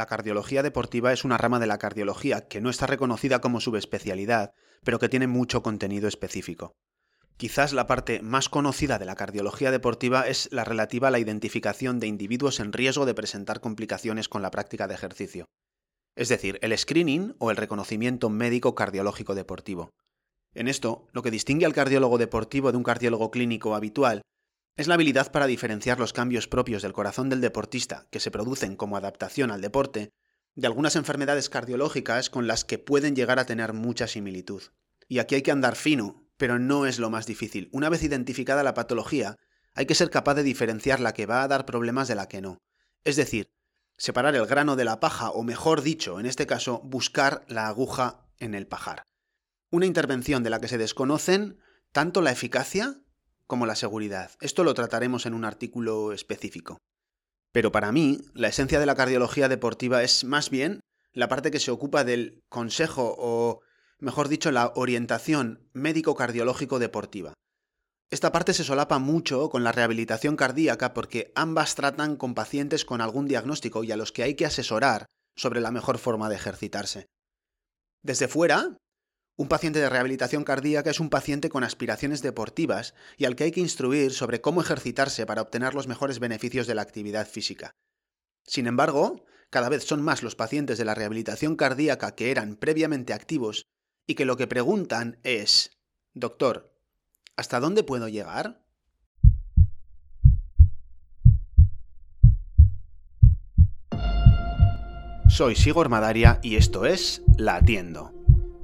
La cardiología deportiva es una rama de la cardiología que no está reconocida como subespecialidad, pero que tiene mucho contenido específico. Quizás la parte más conocida de la cardiología deportiva es la relativa a la identificación de individuos en riesgo de presentar complicaciones con la práctica de ejercicio. Es decir, el screening o el reconocimiento médico cardiológico deportivo. En esto, lo que distingue al cardiólogo deportivo de un cardiólogo clínico habitual es la habilidad para diferenciar los cambios propios del corazón del deportista que se producen como adaptación al deporte de algunas enfermedades cardiológicas con las que pueden llegar a tener mucha similitud. Y aquí hay que andar fino, pero no es lo más difícil. Una vez identificada la patología, hay que ser capaz de diferenciar la que va a dar problemas de la que no. Es decir, separar el grano de la paja, o mejor dicho, en este caso, buscar la aguja en el pajar. Una intervención de la que se desconocen tanto la eficacia como la seguridad. Esto lo trataremos en un artículo específico. Pero para mí, la esencia de la cardiología deportiva es más bien la parte que se ocupa del consejo o, mejor dicho, la orientación médico-cardiológico deportiva. Esta parte se solapa mucho con la rehabilitación cardíaca porque ambas tratan con pacientes con algún diagnóstico y a los que hay que asesorar sobre la mejor forma de ejercitarse. Desde fuera, un paciente de rehabilitación cardíaca es un paciente con aspiraciones deportivas y al que hay que instruir sobre cómo ejercitarse para obtener los mejores beneficios de la actividad física. Sin embargo, cada vez son más los pacientes de la rehabilitación cardíaca que eran previamente activos y que lo que preguntan es, Doctor, ¿hasta dónde puedo llegar? Soy Sigor Madaria y esto es La Atiendo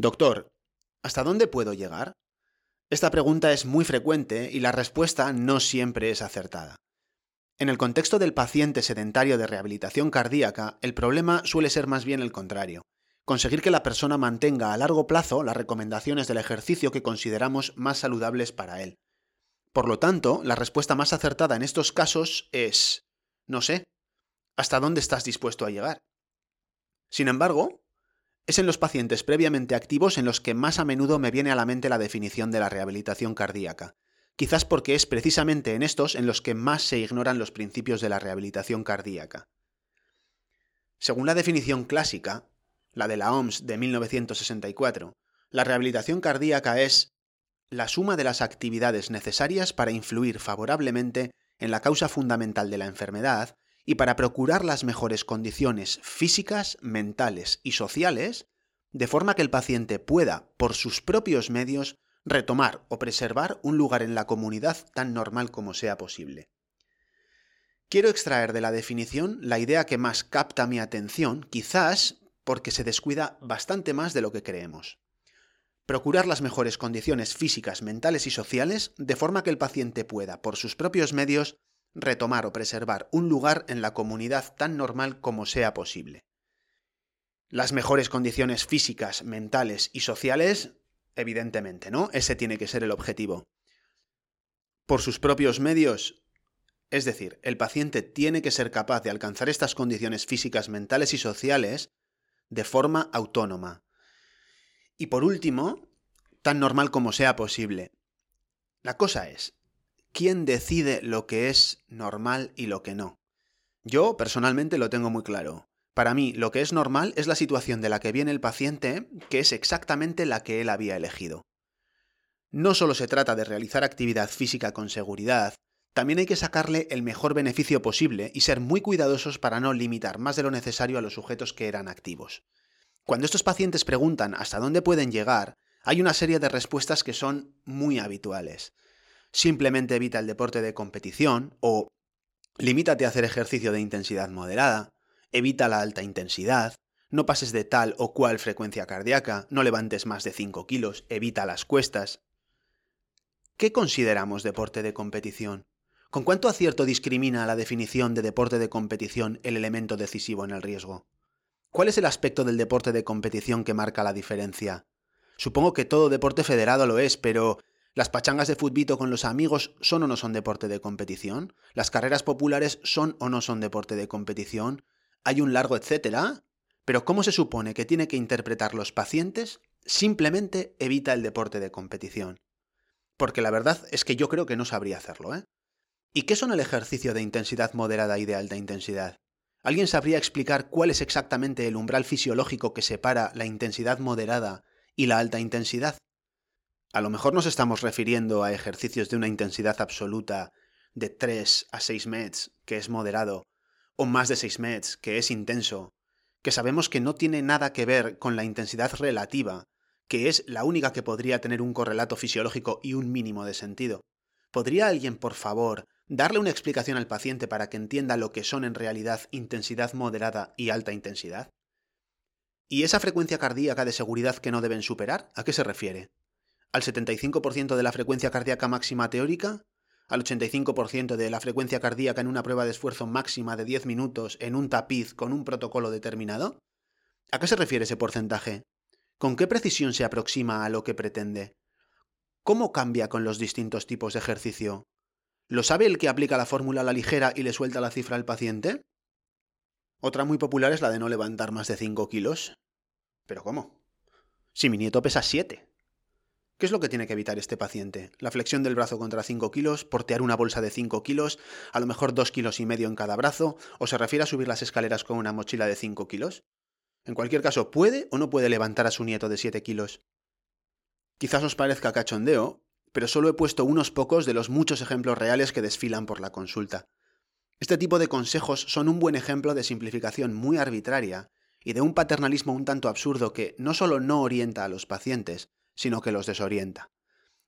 Doctor, ¿hasta dónde puedo llegar? Esta pregunta es muy frecuente y la respuesta no siempre es acertada. En el contexto del paciente sedentario de rehabilitación cardíaca, el problema suele ser más bien el contrario, conseguir que la persona mantenga a largo plazo las recomendaciones del ejercicio que consideramos más saludables para él. Por lo tanto, la respuesta más acertada en estos casos es, no sé, ¿hasta dónde estás dispuesto a llegar? Sin embargo, es en los pacientes previamente activos en los que más a menudo me viene a la mente la definición de la rehabilitación cardíaca, quizás porque es precisamente en estos en los que más se ignoran los principios de la rehabilitación cardíaca. Según la definición clásica, la de la OMS de 1964, la rehabilitación cardíaca es la suma de las actividades necesarias para influir favorablemente en la causa fundamental de la enfermedad y para procurar las mejores condiciones físicas, mentales y sociales, de forma que el paciente pueda, por sus propios medios, retomar o preservar un lugar en la comunidad tan normal como sea posible. Quiero extraer de la definición la idea que más capta mi atención, quizás porque se descuida bastante más de lo que creemos. Procurar las mejores condiciones físicas, mentales y sociales de forma que el paciente pueda, por sus propios medios, retomar o preservar un lugar en la comunidad tan normal como sea posible. Las mejores condiciones físicas, mentales y sociales, evidentemente, ¿no? Ese tiene que ser el objetivo. Por sus propios medios, es decir, el paciente tiene que ser capaz de alcanzar estas condiciones físicas, mentales y sociales de forma autónoma. Y por último, tan normal como sea posible. La cosa es, quién decide lo que es normal y lo que no. Yo personalmente lo tengo muy claro. Para mí, lo que es normal es la situación de la que viene el paciente, que es exactamente la que él había elegido. No solo se trata de realizar actividad física con seguridad, también hay que sacarle el mejor beneficio posible y ser muy cuidadosos para no limitar más de lo necesario a los sujetos que eran activos. Cuando estos pacientes preguntan hasta dónde pueden llegar, hay una serie de respuestas que son muy habituales simplemente evita el deporte de competición o limítate a hacer ejercicio de intensidad moderada, evita la alta intensidad, no pases de tal o cual frecuencia cardíaca, no levantes más de 5 kilos, evita las cuestas. ¿Qué consideramos deporte de competición? ¿Con cuánto acierto discrimina la definición de deporte de competición el elemento decisivo en el riesgo? ¿Cuál es el aspecto del deporte de competición que marca la diferencia? Supongo que todo deporte federado lo es, pero ¿las pachangas de futbito con los amigos son o no son deporte de competición? ¿Las carreras populares son o no son deporte de competición? ¿Hay un largo etcétera? Pero ¿cómo se supone que tiene que interpretar los pacientes? Simplemente evita el deporte de competición. Porque la verdad es que yo creo que no sabría hacerlo, ¿eh? ¿Y qué son el ejercicio de intensidad moderada y de alta intensidad? ¿Alguien sabría explicar cuál es exactamente el umbral fisiológico que separa la intensidad moderada y la alta intensidad? A lo mejor nos estamos refiriendo a ejercicios de una intensidad absoluta de 3 a 6 METs, que es moderado, o más de 6 METs, que es intenso, que sabemos que no tiene nada que ver con la intensidad relativa, que es la única que podría tener un correlato fisiológico y un mínimo de sentido. ¿Podría alguien, por favor, darle una explicación al paciente para que entienda lo que son en realidad intensidad moderada y alta intensidad? ¿Y esa frecuencia cardíaca de seguridad que no deben superar? ¿A qué se refiere? ¿Al 75% de la frecuencia cardíaca máxima teórica? ¿Al 85% de la frecuencia cardíaca en una prueba de esfuerzo máxima de 10 minutos en un tapiz con un protocolo determinado? ¿A qué se refiere ese porcentaje? ¿Con qué precisión se aproxima a lo que pretende? ¿Cómo cambia con los distintos tipos de ejercicio? ¿Lo sabe el que aplica la fórmula a la ligera y le suelta la cifra al paciente? Otra muy popular es la de no levantar más de 5 kilos. ¿Pero cómo? Si mi nieto pesa 7. ¿Qué es lo que tiene que evitar este paciente? La flexión del brazo contra 5 kilos, portear una bolsa de 5 kilos, a lo mejor 2 kilos y medio en cada brazo, o se refiere a subir las escaleras con una mochila de 5 kilos. En cualquier caso, ¿puede o no puede levantar a su nieto de 7 kilos? Quizás os parezca cachondeo, pero solo he puesto unos pocos de los muchos ejemplos reales que desfilan por la consulta. Este tipo de consejos son un buen ejemplo de simplificación muy arbitraria y de un paternalismo un tanto absurdo que no solo no orienta a los pacientes, sino que los desorienta.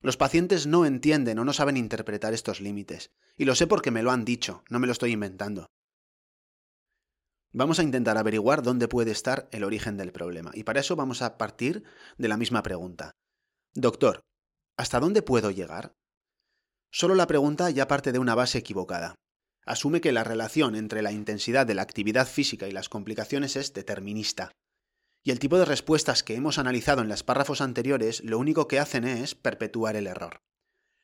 Los pacientes no entienden o no saben interpretar estos límites, y lo sé porque me lo han dicho, no me lo estoy inventando. Vamos a intentar averiguar dónde puede estar el origen del problema, y para eso vamos a partir de la misma pregunta. Doctor, ¿Hasta dónde puedo llegar? Solo la pregunta ya parte de una base equivocada. Asume que la relación entre la intensidad de la actividad física y las complicaciones es determinista. Y el tipo de respuestas que hemos analizado en los párrafos anteriores lo único que hacen es perpetuar el error.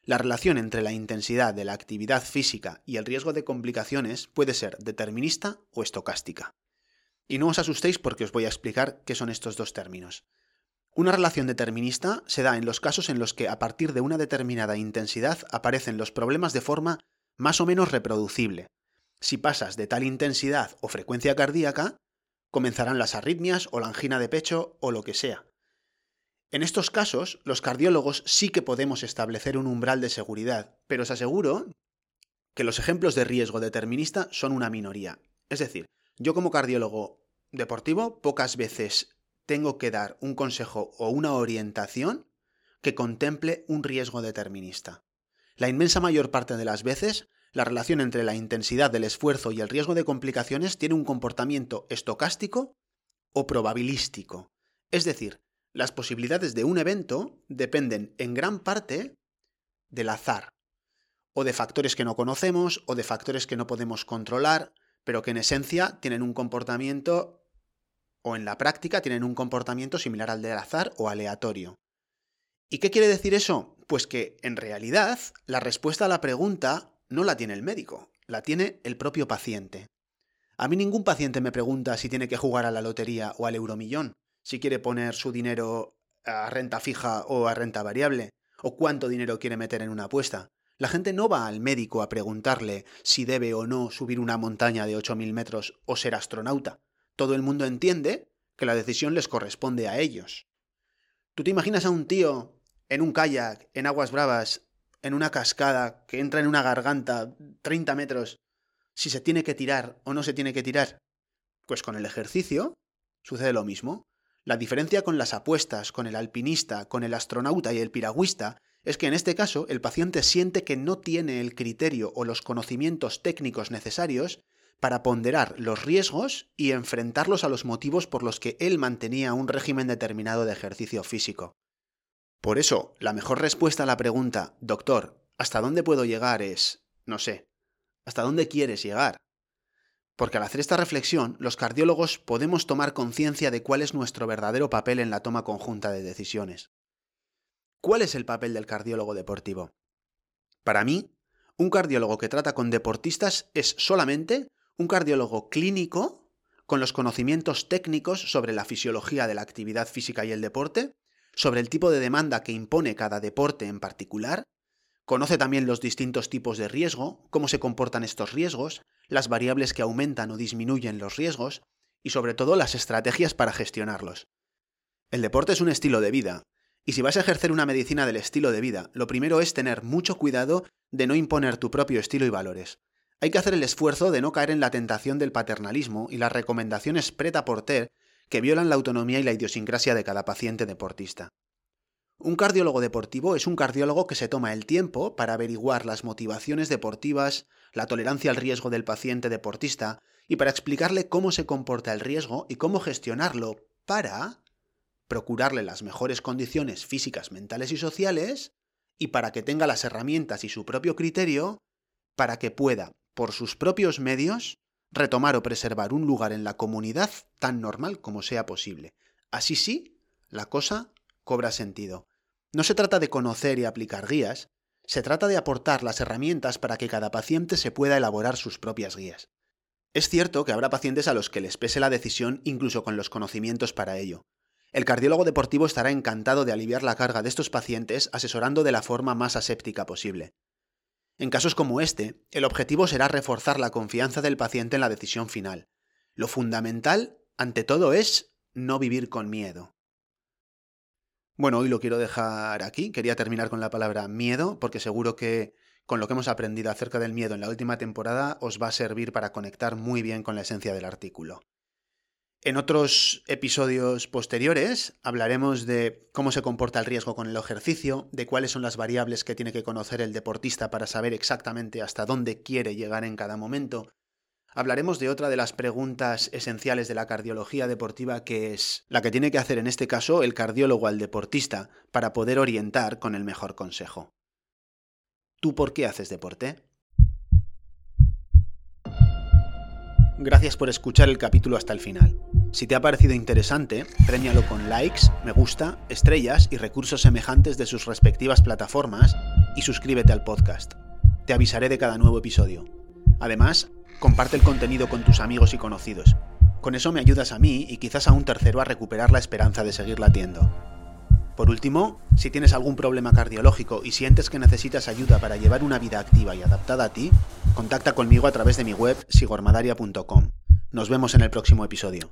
La relación entre la intensidad de la actividad física y el riesgo de complicaciones puede ser determinista o estocástica. Y no os asustéis porque os voy a explicar qué son estos dos términos. Una relación determinista se da en los casos en los que a partir de una determinada intensidad aparecen los problemas de forma más o menos reproducible. Si pasas de tal intensidad o frecuencia cardíaca, comenzarán las arritmias o la angina de pecho o lo que sea. En estos casos, los cardiólogos sí que podemos establecer un umbral de seguridad, pero os aseguro que los ejemplos de riesgo determinista son una minoría. Es decir, yo como cardiólogo deportivo pocas veces tengo que dar un consejo o una orientación que contemple un riesgo determinista. La inmensa mayor parte de las veces, la relación entre la intensidad del esfuerzo y el riesgo de complicaciones tiene un comportamiento estocástico o probabilístico. Es decir, las posibilidades de un evento dependen en gran parte del azar, o de factores que no conocemos, o de factores que no podemos controlar, pero que en esencia tienen un comportamiento o en la práctica tienen un comportamiento similar al del azar o aleatorio. ¿Y qué quiere decir eso? Pues que en realidad la respuesta a la pregunta no la tiene el médico, la tiene el propio paciente. A mí ningún paciente me pregunta si tiene que jugar a la lotería o al euromillón, si quiere poner su dinero a renta fija o a renta variable, o cuánto dinero quiere meter en una apuesta. La gente no va al médico a preguntarle si debe o no subir una montaña de 8.000 metros o ser astronauta todo el mundo entiende que la decisión les corresponde a ellos. ¿Tú te imaginas a un tío en un kayak, en aguas bravas, en una cascada, que entra en una garganta 30 metros, si se tiene que tirar o no se tiene que tirar? Pues con el ejercicio sucede lo mismo. La diferencia con las apuestas, con el alpinista, con el astronauta y el piragüista es que en este caso el paciente siente que no tiene el criterio o los conocimientos técnicos necesarios para ponderar los riesgos y enfrentarlos a los motivos por los que él mantenía un régimen determinado de ejercicio físico. Por eso, la mejor respuesta a la pregunta, doctor, ¿hasta dónde puedo llegar? es, no sé, ¿hasta dónde quieres llegar? porque al hacer esta reflexión, los cardiólogos podemos tomar conciencia de cuál es nuestro verdadero papel en la toma conjunta de decisiones. ¿Cuál es el papel del cardiólogo deportivo? Para mí, un cardiólogo que trata con deportistas es solamente un cardiólogo clínico con los conocimientos técnicos sobre la fisiología de la actividad física y el deporte, sobre el tipo de demanda que impone cada deporte en particular, conoce también los distintos tipos de riesgo, cómo se comportan estos riesgos, las variables que aumentan o disminuyen los riesgos y sobre todo las estrategias para gestionarlos. El deporte es un estilo de vida, y si vas a ejercer una medicina del estilo de vida, lo primero es tener mucho cuidado de no imponer tu propio estilo y valores. Hay que hacer el esfuerzo de no caer en la tentación del paternalismo y las recomendaciones preta porter que violan la autonomía y la idiosincrasia de cada paciente deportista. Un cardiólogo deportivo es un cardiólogo que se toma el tiempo para averiguar las motivaciones deportivas, la tolerancia al riesgo del paciente deportista y para explicarle cómo se comporta el riesgo y cómo gestionarlo para procurarle las mejores condiciones físicas, mentales y sociales y para que tenga las herramientas y su propio criterio para que pueda, por sus propios medios, retomar o preservar un lugar en la comunidad tan normal como sea posible. Así sí, la cosa cobra sentido. No se trata de conocer y aplicar guías, se trata de aportar las herramientas para que cada paciente se pueda elaborar sus propias guías. Es cierto que habrá pacientes a los que les pese la decisión incluso con los conocimientos para ello. El cardiólogo deportivo estará encantado de aliviar la carga de estos pacientes asesorando de la forma más aséptica posible. En casos como este, el objetivo será reforzar la confianza del paciente en la decisión final. Lo fundamental, ante todo, es no vivir con miedo. Bueno, hoy lo quiero dejar aquí. Quería terminar con la palabra miedo, porque seguro que con lo que hemos aprendido acerca del miedo en la última temporada os va a servir para conectar muy bien con la esencia del artículo. En otros episodios posteriores hablaremos de cómo se comporta el riesgo con el ejercicio, de cuáles son las variables que tiene que conocer el deportista para saber exactamente hasta dónde quiere llegar en cada momento, hablaremos de otra de las preguntas esenciales de la cardiología deportiva, que es la que tiene que hacer en este caso el cardiólogo al deportista para poder orientar con el mejor consejo. ¿Tú por qué haces deporte? Gracias por escuchar el capítulo hasta el final. Si te ha parecido interesante, premialo con likes, me gusta, estrellas y recursos semejantes de sus respectivas plataformas y suscríbete al podcast. Te avisaré de cada nuevo episodio. Además, comparte el contenido con tus amigos y conocidos. Con eso me ayudas a mí y quizás a un tercero a recuperar la esperanza de seguir latiendo. Por último, si tienes algún problema cardiológico y sientes que necesitas ayuda para llevar una vida activa y adaptada a ti, Contacta conmigo a través de mi web sigormadaria.com. Nos vemos en el próximo episodio.